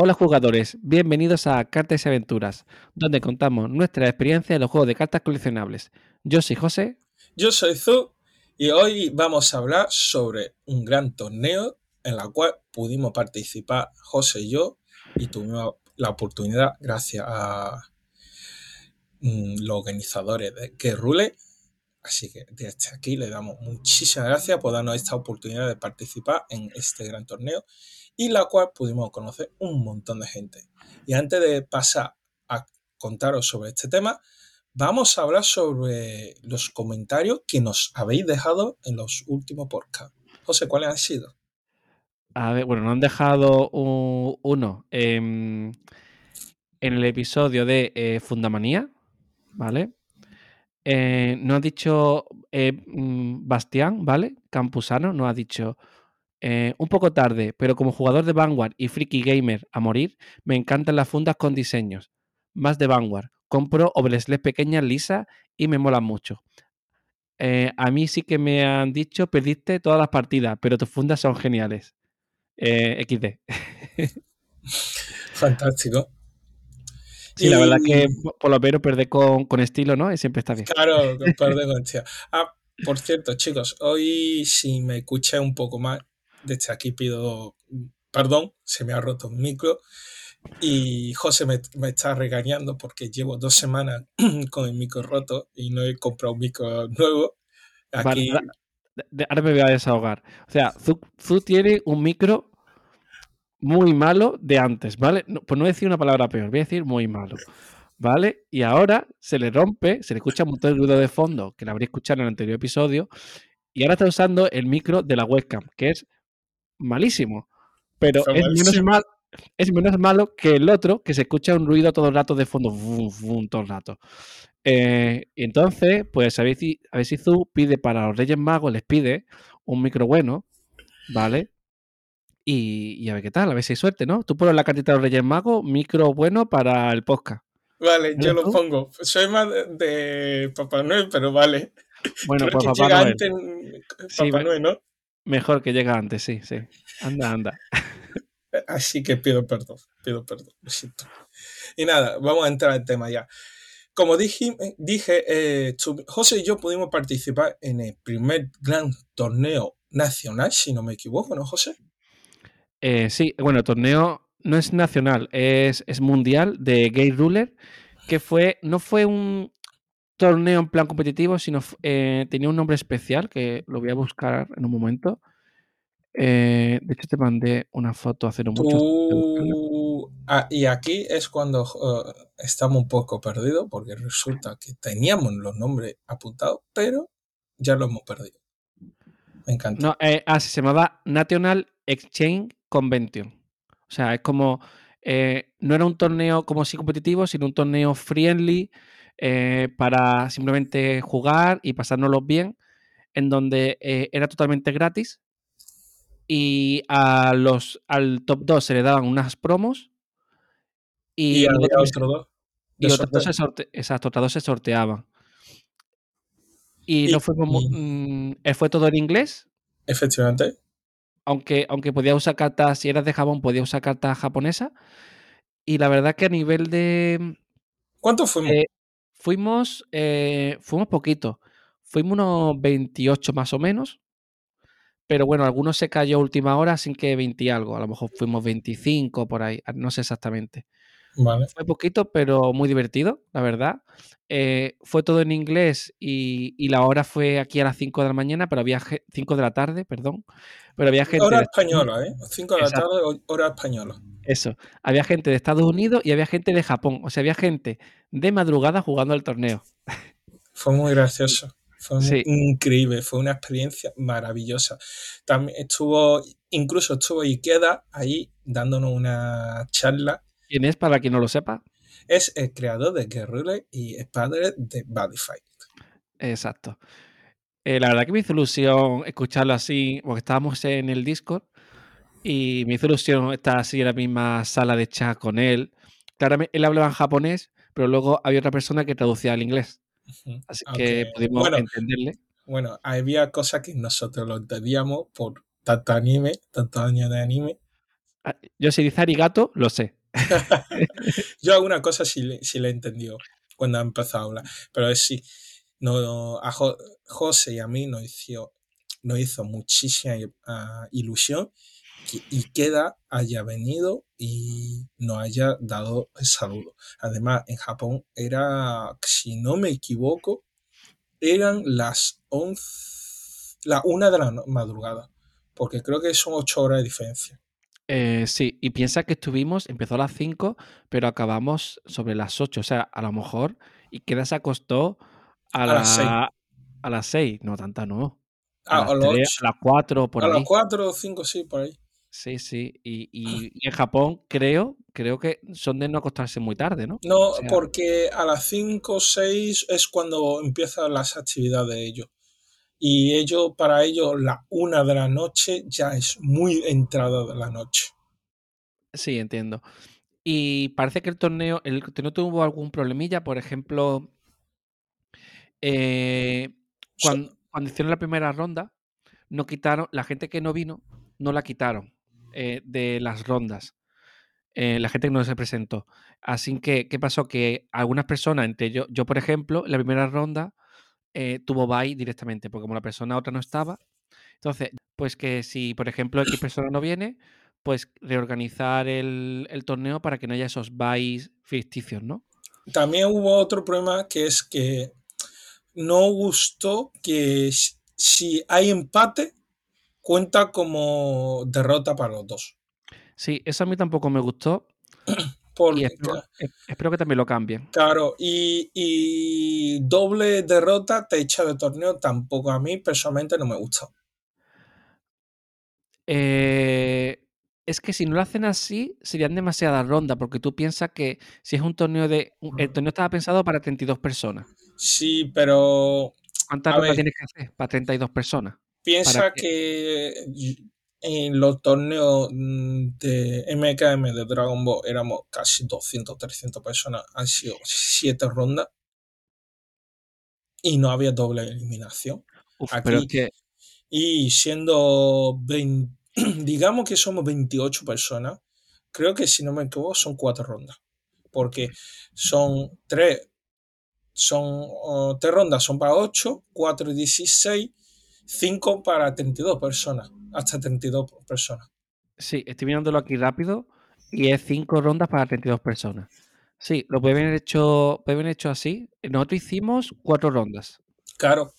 Hola jugadores, bienvenidos a Cartas y Aventuras, donde contamos nuestra experiencia en los juegos de cartas coleccionables. Yo soy José. Yo soy Zu y hoy vamos a hablar sobre un gran torneo en la cual pudimos participar José y yo y tuvimos la oportunidad gracias a mm, los organizadores de Que Rule. Así que desde aquí le damos muchísimas gracias por darnos esta oportunidad de participar en este gran torneo y la cual pudimos conocer un montón de gente. Y antes de pasar a contaros sobre este tema, vamos a hablar sobre los comentarios que nos habéis dejado en los últimos podcasts. José, ¿cuáles han sido? A ver, bueno, nos han dejado un- uno em, en el episodio de eh, Fundamanía, ¿vale? Eh, nos ha dicho eh, mm, Bastián, ¿vale? Campusano, nos ha dicho eh, un poco tarde, pero como jugador de Vanguard y Freaky Gamer a morir, me encantan las fundas con diseños. Más de Vanguard. Compro oversleeves pequeñas, lisas y me molan mucho. Eh, a mí sí que me han dicho, perdiste todas las partidas, pero tus fundas son geniales. Eh, XD. Fantástico. Sí, la verdad Y- que po- por lo menos perder con, con estilo, ¿no? Y siempre está bien. Claro, con par de conchas. Ah, por cierto, chicos, hoy si me escuché un poco más, desde aquí pido perdón, se me ha roto un micro y José me, me está regañando porque llevo dos semanas con el micro roto y no he comprado un micro nuevo. Aquí, ahora- me voy a desahogar. O sea, Zu, tiene un micro muy malo de antes, ¿vale? No, por no decir una palabra peor, voy a decir muy malo, ¿vale? Y ahora se le rompe, se le escucha un montón de ruido de fondo, que lo habréis escuchado en el anterior episodio, y ahora está usando el micro de la webcam, que es malísimo, pero es menos, mal, es menos malo que el otro, que se escucha un ruido todo el rato de fondo, todo el rato. Eh, y entonces, pues a ver, si, a ver si Zu pide para los Reyes Magos, les pide un micro bueno, ¿vale? Y, y a ver qué tal, a ver si hay suerte, ¿no? Tú pones la cartita de los Reyes Magos, micro bueno para el podcast. vale, yo ¿Vale lo pongo. Soy más de, Papá Noel, pero vale. Bueno, pues Papá Noel. antes Sí, Papá Noel, ¿no? Mejor que llega antes, sí, sí. Anda, anda. Así que pido perdón, pido perdón, lo siento. Y nada, vamos a entrar al tema ya. Como dije, dije eh, José y yo pudimos participar en el primer gran torneo nacional, si no me equivoco, ¿no, José? Eh, sí, bueno, el torneo no es nacional, es, es mundial de Gay Ruler, que fue, no fue un torneo en plan competitivo, sino eh, tenía un nombre especial que lo voy a buscar en un momento. Eh, de hecho, te mandé una foto hace no mucho. Tú... Ah, y aquí es cuando estamos un poco perdidos, porque resulta que teníamos los nombres apuntados, pero ya lo hemos perdido. Me encanta. No, eh, ah, se llamaba National Exchange Convention. O sea, es como. eh, no era un torneo como si competitivo, sino un torneo friendly eh, para simplemente jugar y pasárnoslo bien, en donde eh, era totalmente gratis. Y a los, al top 2 se le daban unas promos. Y, y luego había también se- otro dos. y otras dos se sorte- exacto, otras dos se sorteaban. Y, Y- no fue como. y- mm, eh, fue todo en inglés. Efectivamente. aunque, aunque podía usar cartas, si eras de Japón, podía usar cartas japonesas. Y la verdad que a nivel de. ¿Cuántos fuimos? eh, fuimos. eh, fuimos poquitos. Fuimos unos 28 más o menos. Pero bueno, algunos se cayó última hora, así que 20 y algo. A lo mejor fuimos 25 por ahí. No sé exactamente. Vale. Fue poquito, pero muy divertido, la verdad. Eh, fue todo en inglés y, y la hora fue aquí a las 5 de la mañana, pero había 5 de la tarde, perdón. Pero había gente. Hora española, ¿eh? 5 de la tarde, ho- hora española. Eso. Había gente de Estados Unidos y había gente de Japón. O sea, había gente de madrugada jugando al torneo. Fue muy gracioso. Fue muy Sí. increíble. Fue una experiencia maravillosa. También estuvo, incluso estuvo Ikeda ahí dándonos una charla. ¿Quién es, para quien no lo sepa? Es el creador de Guerrilla y es padre de Bodyfight. Exacto. Eh, la verdad que me hizo ilusión escucharlo así, porque estábamos en el Discord y me hizo ilusión estar así en la misma sala de chat con él. Claramente, él hablaba en japonés, pero luego había otra persona que traducía al inglés. Así que pudimos bueno, entenderle. bueno, había cosas que nosotros lo entendíamos por tanto anime, tantos años de anime. Ah, Yo si dice arigato, lo sé. Yo alguna cosa sí, sí le he entendido cuando ha empezado a hablar, pero es sí, no, a Jo- José y a mí nos hizo, nos hizo muchísima ah, ilusión que Ikeda haya venido y nos haya dado el saludo. Además, en Japón era, si no me equivoco, eran las 11, la una de la madrugada, porque creo que son ocho horas de diferencia. Eh, sí, y piensa que estuvimos, empezó a las 5, pero acabamos sobre las 8. O sea, a lo mejor Ikeda se acostó a, A la- las seis. a las 6. No, tanta no. A Ah, las a las 3, ocho. a las 4, por a ahí. las cuatro o cinco, sí, por ahí. Sí, sí. Y, y- y en Japón creo, creo que son de no acostarse muy tarde, ¿no? No, O sea, porque a las 5 o 6 es cuando empiezan las actividades de ellos. Y ellos, para ellos, la una de la noche ya es muy entrada de la noche. sí, entiendo. Y parece que el torneo, el torneo tuvo algún problemilla, por ejemplo, eh, So- cuando, cuando hicieron la primera ronda, no quitaron, la gente que no vino, no la quitaron eh, de las rondas. eh, la gente que no se presentó. Así que, ¿qué pasó? Que algunas personas, entre yo, yo por ejemplo, en la primera ronda eh, tuvo bye directamente, porque como la persona otra no estaba, entonces, pues que si, por ejemplo, X persona no viene, pues reorganizar el, el torneo para que no haya esos buys ficticios, ¿no? También hubo otro problema que es que no gustó que si- si hay empate, cuenta como derrota para los dos. Sí, eso a mí tampoco me gustó y Porque, espero, es- espero que también lo cambien. claro, y, y doble derrota te echa de torneo tampoco a mí personalmente no me gusta. Eh, es que si no lo hacen así, serían demasiadas rondas, porque tú piensas que si es un torneo de... El torneo estaba pensado para 32 personas. Sí, pero ¿Cuántas rondas ver. tienes que hacer para 32 personas? piensa que en los torneos mm, de MKM de Dragon Ball éramos casi 200, 300 personas, han sido 7 rondas y no había doble eliminación. Uf, pero es Aquí- que... Y siendo 20, digamos que somos 28 personas, creo que si no me equivoco son 4 rondas. Porque son 3, son oh, tres rondas son para 8, 4 y 16, 5 para 32 personas, hasta 32 personas. Sí, estoy mirándolo aquí rápido y es 5 rondas para 32 personas. Sí, lo pueden haber hecho, puede haber hecho así. Nosotros hicimos 4 rondas. Claro,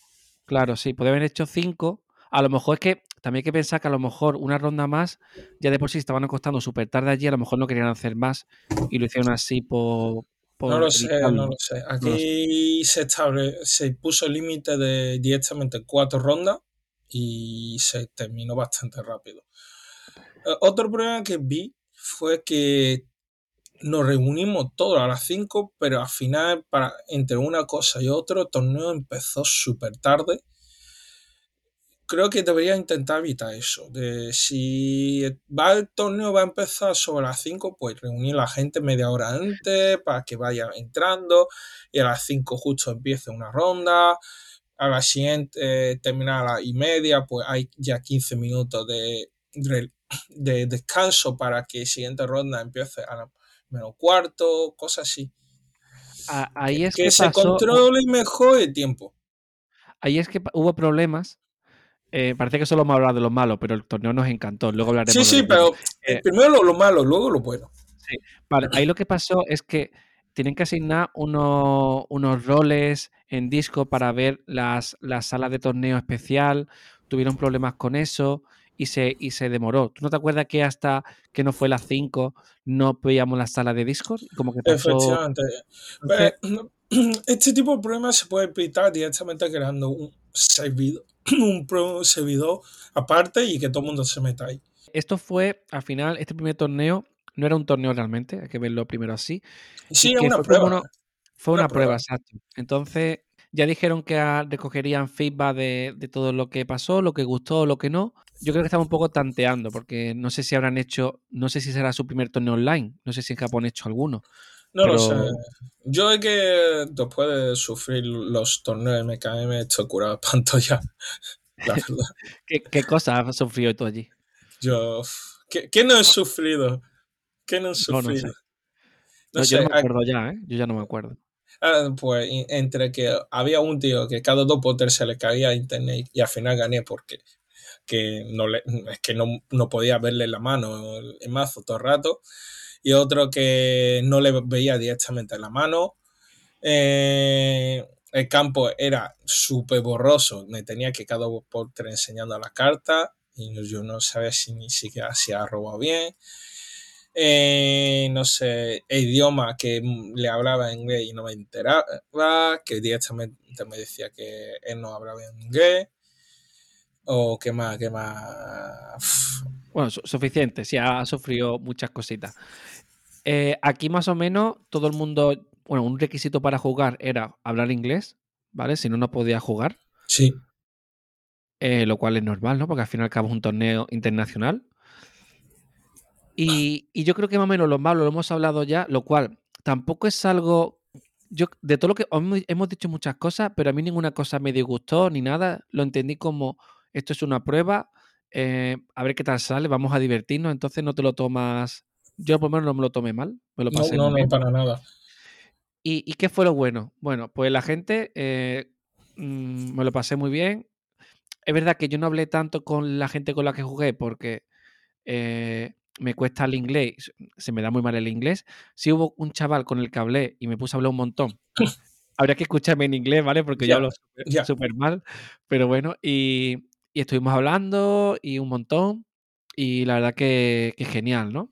Claro, sí, puede haber hecho 5. A lo mejor es que también hay que pensar que a lo mejor una ronda más, ya de por sí estaban acostando súper tarde allí, a lo mejor no querían hacer más y lo hicieron así por. Por no lo sé, no lo sé. Aquí se, estable, se puso el límite de directamente 4 rondas y se terminó bastante rápido. Eh, Otro problema que vi fue que nos reunimos todos a las 5, pero al final, para, entre una cosa y otra, el torneo empezó súper tarde. Creo que debería intentar evitar eso. De si va el torneo va a empezar sobre las 5, pues reunir a la gente media hora antes para que vaya entrando y a las 5 justo empiece una ronda. A la siguiente, eh, terminar a las y media, pues hay ya 15 minutos de, de, de descanso para que la siguiente ronda empiece a la menos cuarto, cosas así. Ahí que es que que se pasó. controle mejor el tiempo. Ahí es que hubo problemas. Eh, parece que solo hemos hablado de lo malo, pero el torneo nos encantó. Luego hablaremos Sí, de sí, bueno. pero Eh, primero lo, lo malo, luego lo bueno. Vale, ahí lo que pasó es que tienen que asignar unos, unos roles en disco para ver las, las salas de torneo especial. Tuvieron problemas con eso y se, y se demoró. ¿Tú no te acuerdas que hasta que no fue las 5 no veíamos la sala de Discord? Como que pasó. Efectivamente. Entonces, Pero, este tipo de problemas se puede evitar directamente creando un servidor, un servidor aparte y que todo el mundo se meta ahí. esto fue, al final, este primer torneo no era un torneo realmente, hay que verlo primero así. Sí, que una fue prueba. uno- fue una una prueba, prueba. exacto. Entonces, ya dijeron que recogerían feedback de, de todo lo que pasó, lo que gustó, lo que no. Yo creo que estamos un poco tanteando, porque no sé si habrán hecho, no sé si será su primer torneo online, no sé si en Japón han hecho alguno. No lo pero- sé. Yo es que después de sufrir los torneos de MKM estoy curado de espanto ya. La verdad. ¿Qué, qué cosas has sufrido tú allí? Yo, ¿Qué, qué no he sufrido? ¿Qué no he No, no sé. sufrido? No, yo no me acuerdo ya, ¿eh? Yo ya no me acuerdo. Ah, pues entre que había un tío que cada dos potters se le caía a internet y al final gané porque que no le, es que no, no, podía verle la mano el mazo todo el rato y otro que no le veía directamente la mano. Eh, el campo era súper borroso me tenía que cada dos potters enseñando las cartas y yo no sabía si ni siquiera si ha robado bien. Eh, no sé, idioma que le hablaba inglés y no me enteraba, que directamente me decía que él no hablaba inglés, o qué más, qué más. Bueno, su suficiente, sí, ha sufrido muchas cositas. Eh, aquí más o menos todo el mundo, bueno, un requisito para jugar era hablar inglés, ¿vale? Si no, no podía jugar. Sí. Eh, lo cual es normal, ¿no? Porque al fin y al cabo es un torneo internacional. Y, y, yo creo que más o menos lo malo lo hemos hablado ya, lo cual tampoco es algo. Yo, de todo lo que hemos dicho muchas cosas, pero a mí ninguna cosa me disgustó ni nada. Lo entendí como esto es una prueba, eh, a ver qué tal sale, vamos a divertirnos. Entonces no te lo tomas. Yo por lo menos no me lo tomé mal, me lo pasé. No, no, no, para nada. ¿Y, ¿Y, qué fue lo bueno? Bueno, pues la gente eh, mmm, me lo pasé muy bien. Es verdad que yo no hablé tanto con la gente con la que jugué porque eh, me cuesta el inglés, se me da muy mal el inglés. Si hubo un chaval con el que hablé y me puse a hablar un montón, habría que escucharme en inglés, ¿vale? Porque Ya, yo hablo súper mal, pero bueno, y, y estuvimos hablando y un montón, y la verdad que, que genial, ¿no?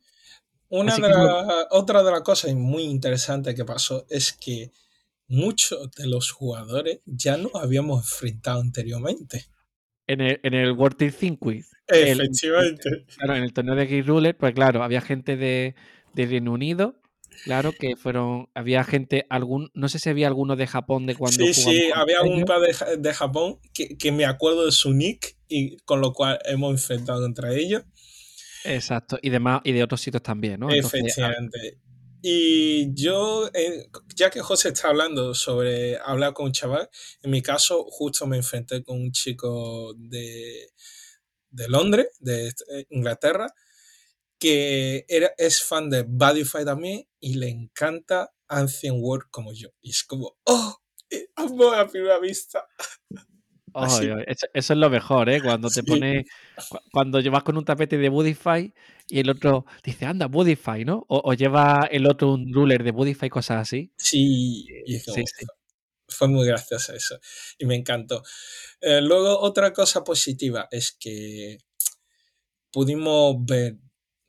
Una de la- otra de las cosas muy interesantes que pasó es que muchos de los jugadores ya nos habíamos enfrentado anteriormente. en el, en el World Circuit, el- Efectivamente. claro, en el torneo de Game Ruler, pues claro, había gente de, de Reino Unido, claro, que fueron, había gente, algún, no sé si había alguno de Japón de cuando Sí, sí, había un par de, de Japón que, que me acuerdo de su nick y con lo cual hemos enfrentado contra ellos. Exacto, y demás, y de otros sitios también, ¿no? Entonces, Efectivamente. Y yo, eh, ya que José está hablando sobre hablar con un chaval, en mi caso justo me enfrenté con un chico de, de Londres, de eh, Inglaterra, que era, es fan de Badify también y le encanta Ancient World como yo. Y es como, ¡oh! eh, Amor a primera vista. Eso, eso es lo mejor, ¿eh? Cuando te Sí. pone, cu- cuando llevas con un tapete de Budify y el otro dice, anda, Budify, ¿no? O, o lleva el otro un ruler de Budify, cosas así. Sí, y es Sí, como, sí. fue muy gracioso eso y me encantó. Eh, luego, otra cosa positiva es que pudimos ver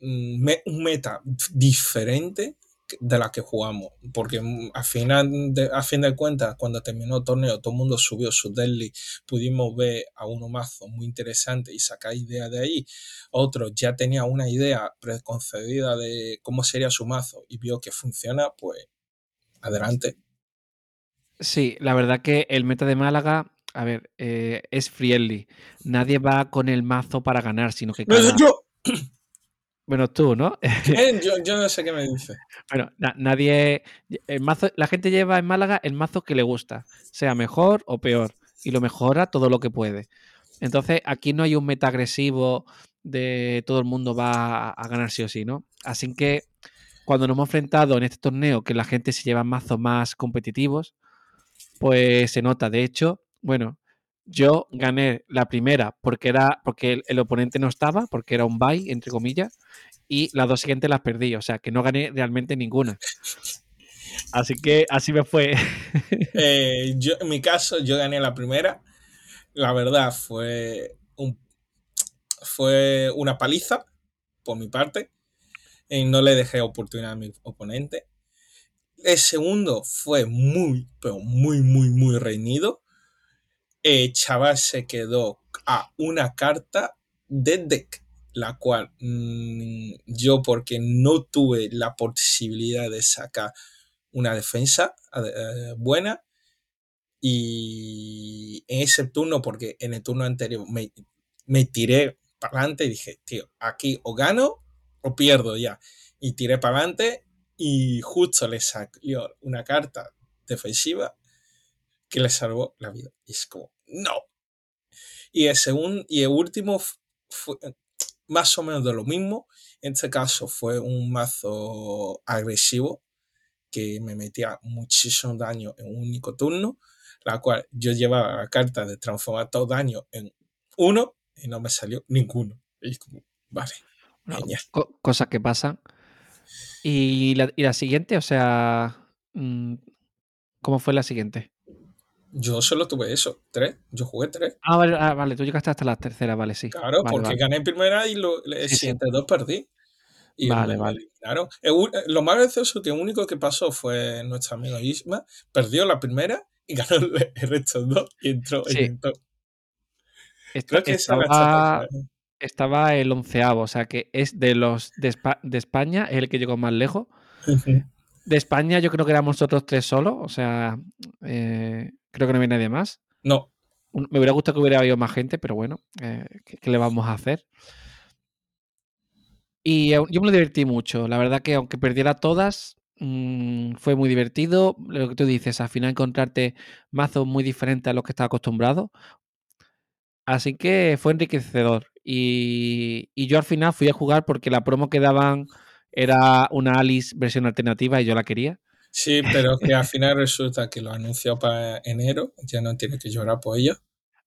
un meta diferente de la que jugamos, porque mm, al final, de, a fin de cuentas, cuando terminó el torneo, todo el mundo subió su daily, pudimos ver a uno mazo muy interesante y sacar ideas de ahí. Otro ya tenía una idea preconcebida de cómo sería su mazo y vio que funciona, pues adelante. Sí, la verdad que el meta de Málaga, a ver, eh, es friendly. Nadie va con el mazo para ganar, sino que No, cada... yo, Bueno, tú, ¿no? Yo, yo no sé qué me dice. Bueno, na- nadie. El mazo, la gente lleva en Málaga el mazo que le gusta, sea mejor o peor, y lo mejora todo lo que puede. Entonces, aquí no hay un meta agresivo de todo el mundo va a ganar sí o sí, ¿no? Así que cuando nos hemos enfrentado en este torneo que la gente se lleva mazos más competitivos, pues se nota. De hecho, bueno, yo gané la primera porque era porque el, oponente no estaba, porque era un bye, entre comillas, y las dos siguientes las perdí, o sea que no gané realmente ninguna. Así que así me fue. Eh, yo, en mi caso, yo gané la primera. La verdad fue, un, fue una paliza por mi parte. Y no le dejé oportunidad a mi oponente. El segundo fue muy, pero muy, muy, muy reñido. El chaval se quedó a una carta de deck, la cual mmm, yo, porque no tuve la posibilidad de sacar una defensa eh, buena, y en ese turno, porque en el turno anterior me, me tiré para adelante y dije, tío, aquí o gano o pierdo ya. Y tiré para adelante y justo le salió una carta defensiva que le salvó la vida. Y es como, no. Y el segundo, y el último fue, más o menos de lo mismo. En este caso fue un mazo agresivo que me metía muchísimo daño en un único turno, la cual yo llevaba la carta de transformar todo daño en uno y no me salió ninguno. Y como, vale, co- cosas que pasan. Y la, y la siguiente, o sea, mm, ¿cómo fue la siguiente? Yo solo tuve eso, tres. Yo jugué tres. Ah, vale, ah, vale, tú llegaste hasta la tercera, vale, sí. Claro, Vale, porque vale. gané primera y lo, el Sí, sí. siguiente dos perdí. Y Vale, me, vale. El u- Lo más gracioso que lo único que pasó fue nuestro amigo Isma, perdió la primera y ganó el, resto dos y entró, y Sí. entró. Esta- Creo que esa la estaba, estrategia. estaba el onceavo, o sea que es de los de, Espa- de España, es el que llegó más lejos. De España yo creo que éramos nosotros tres solos, o sea, eh, creo que no había nadie más. No, Me hubiera gustado que hubiera habido más gente, pero bueno, eh, ¿qué, qué le vamos a hacer? Y yo me lo divertí mucho. La verdad que aunque perdiera todas, mm, fue muy divertido. Lo que tú dices, al final encontrarte mazos muy diferentes a los que estaba acostumbrado. Así que fue enriquecedor. Y, y yo al final fui a jugar porque la promo que daban era una Alice versión alternativa y yo la quería. sí, pero que al final resulta que lo anunció para enero, ya no tiene que llorar por ello.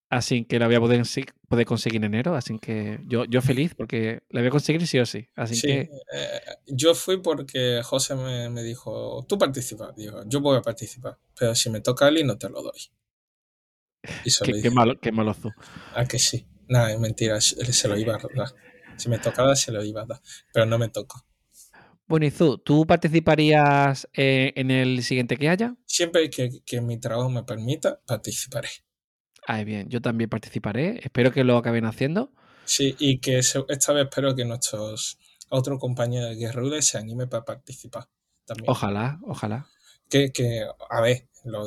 Así que la voy a poder, poder conseguir en enero. Así que yo, yo feliz porque la voy a conseguir sí o sí. Así Sí, que eh, yo fui porque José me, me dijo, tú participas. Digo, yo voy a participar, pero si me toca Ali no te lo doy. Y qué, qué malo, qué malo tú. ah, que sí. Nada, es mentira, se lo iba a dar. Si me tocaba, se lo iba a dar, pero no me tocó. Bueno, y Zu, ¿tú participarías eh, en el siguiente que haya? Siempre que, que mi trabajo me permita, participaré. Ay, bien, yo también participaré. Espero que lo acaben haciendo. Sí, y que se- esta vez espero que nuestros otros compañeros de Guerrero se anime para participar también. Ojalá, ojalá. Que, que a ver, lo,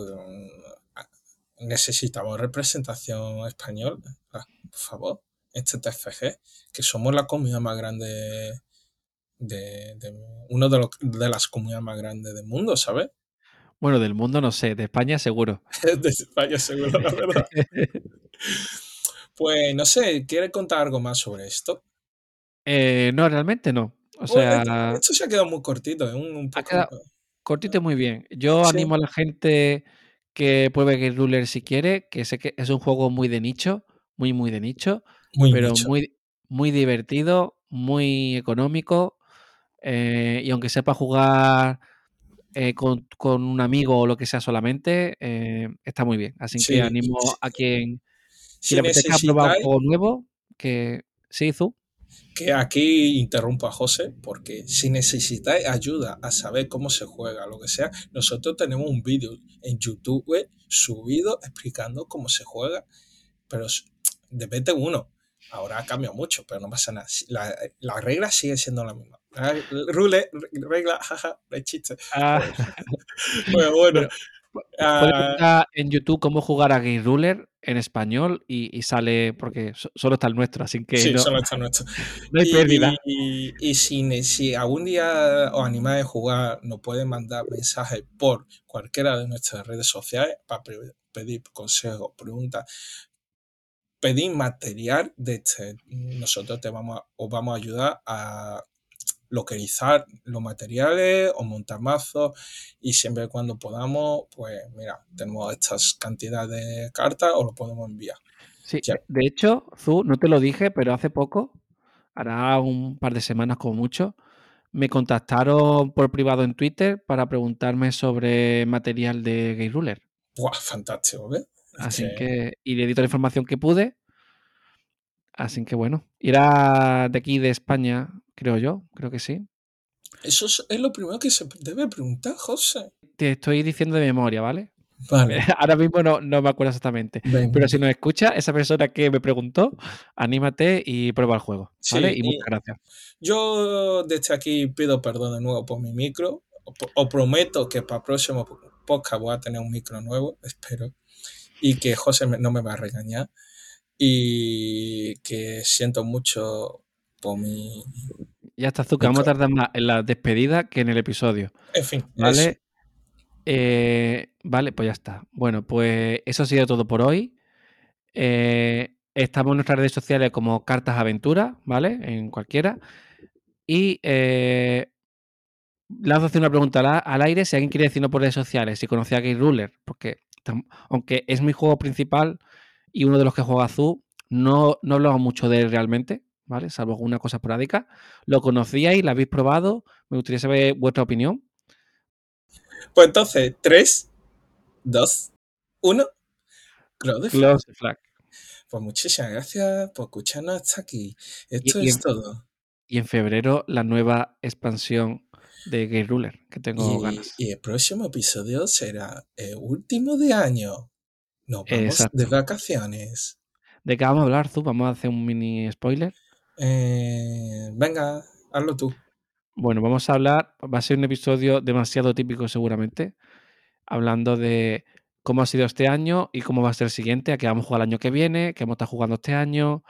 necesitamos representación española, ah, por favor, este TFG, que somos la comunidad más grande de, de uno de, los, de las comunidades más grandes del mundo, ¿sabes? Bueno, del mundo no sé, de España seguro. de España, seguro, la verdad. Pues no sé, ¿quieres contar algo más sobre esto? Eh, no, realmente no. O sea, esto, esto se ha quedado muy cortito, es un, poco. quedado cortito y muy bien. Yo Sí. animo a la gente que pruebe Game Ruler si quiere, que sé que es un juego muy de nicho, muy, muy de nicho, Muy pero nicho. muy, muy divertido, muy económico. Eh, y aunque sepa jugar eh, con, con un amigo o lo que sea solamente, eh, está muy bien. Así Sí, que animo a quien, Si si le apetezca probar un juego nuevo, que sí, Zu. que aquí interrumpo a José, porque si necesitáis ayuda a saber cómo se juega, lo que sea, nosotros tenemos un vídeo en YouTube subido explicando cómo se juega, pero de uno. Ahora ha cambiado mucho, pero no pasa nada. Si- La, la regla sigue siendo la misma. Rule, re- regla, jaja, de chiste. Ah, Bueno, bueno. Pero, ah, en YouTube cómo jugar a Game Ruler en español y, y sale, porque so- solo está el nuestro, así que sí, no, solo está nuestro. no hay Y, pérdida. y- y si, si algún día os animáis a jugar, nos pueden mandar mensajes por cualquiera de nuestras redes sociales para pedir consejos, preguntas, pedir material de este. Nosotros te vamos a- os vamos a ayudar a localizar los materiales o montar mazos y siempre y cuando podamos, pues mira, tenemos estas cantidades de cartas o lo podemos enviar. Sí, Ya. de, hecho, Zu, no te lo dije, pero hace poco, hará un par de semanas como mucho, me contactaron por privado en Twitter para preguntarme sobre material de Game Ruler. ¡Buah! Fantástico, ¿ves? Es Así que- que, y le di toda la información que pude. Así que bueno, irá de aquí de España, creo yo, creo que sí. Eso es, es lo primero que se debe preguntar, José. Te estoy diciendo de memoria, ¿vale? Vale. Ahora mismo no, no me acuerdo exactamente. venga. Pero si nos escucha, esa persona que me preguntó, anímate y prueba el juego. Sí, ¿Vale? y y- muchas gracias. Yo desde aquí pido perdón de nuevo por mi micro. Os prometo que para el próximo podcast voy a tener un micro nuevo, espero. Y que José me- no me va a regañar. Y que siento mucho Ya está, Zuka. Vamos a tardar más en la despedida que en el episodio. En fin. ¿Vale? Eh, vale, pues ya está. Bueno, pues eso ha sido todo por hoy. Eh, Estamos en nuestras redes sociales como Cartas Aventura, ¿vale? En cualquiera. Y eh, le hacer una pregunta al, al, aire si alguien quiere decirnos por redes sociales, si conocía a Game Ruler, porque aunque es mi juego principal y uno de los que juega Azul, no, no hablamos mucho de él realmente, ¿vale? Salvo alguna cosa esporádica. ¿Lo conocíais? ¿Lo habéis probado? Me gustaría saber vuestra opinión. Pues entonces, 3, 2, 1. Close, Close the flag. Pues muchísimas gracias por escucharnos hasta aquí. Esto y, es en, todo. Y en febrero la nueva expansión de Game Ruler, que tengo y, ganas. Y el próximo episodio será el último de año. Nos vamos Exacto. de vacaciones. ¿De qué vamos a hablar, tú? Vamos a hacer un mini spoiler. Eh, venga, hazlo tú. Bueno, vamos a hablar, va a ser un episodio demasiado típico seguramente, hablando de cómo ha sido este año y cómo va a ser el siguiente, a qué vamos a jugar el año que viene, qué hemos estado jugando este año.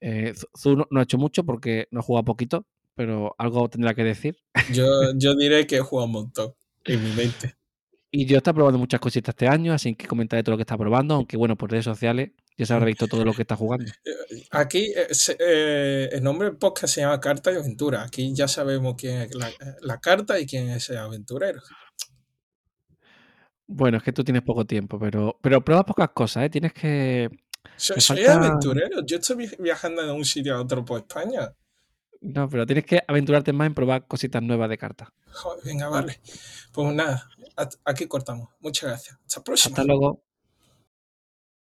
Eh, Zu no, no, ha hecho mucho porque no ha jugado poquito, pero algo tendrá que decir. Yo, yo diré que he jugado un montón en mi mente. Y yo está probando muchas cositas este año, así que comentaré todo lo que está probando, aunque bueno, por redes sociales ya se habrá visto todo lo que está jugando. Aquí eh, eh, el nombre del podcast se llama Carta y Aventura. Aquí ya sabemos quién es la, la carta y quién es el aventurero. Bueno, es que tú tienes poco tiempo, pero, pero pruebas pocas cosas, ¿eh? Tienes que... Soy, soy aventurero. Yo estoy viajando de un sitio a otro por España. No, pero tienes que aventurarte más en probar cositas nuevas de cartas. Venga, vale. Pues nada, aquí cortamos. Muchas gracias. Hasta la próxima. Hasta luego.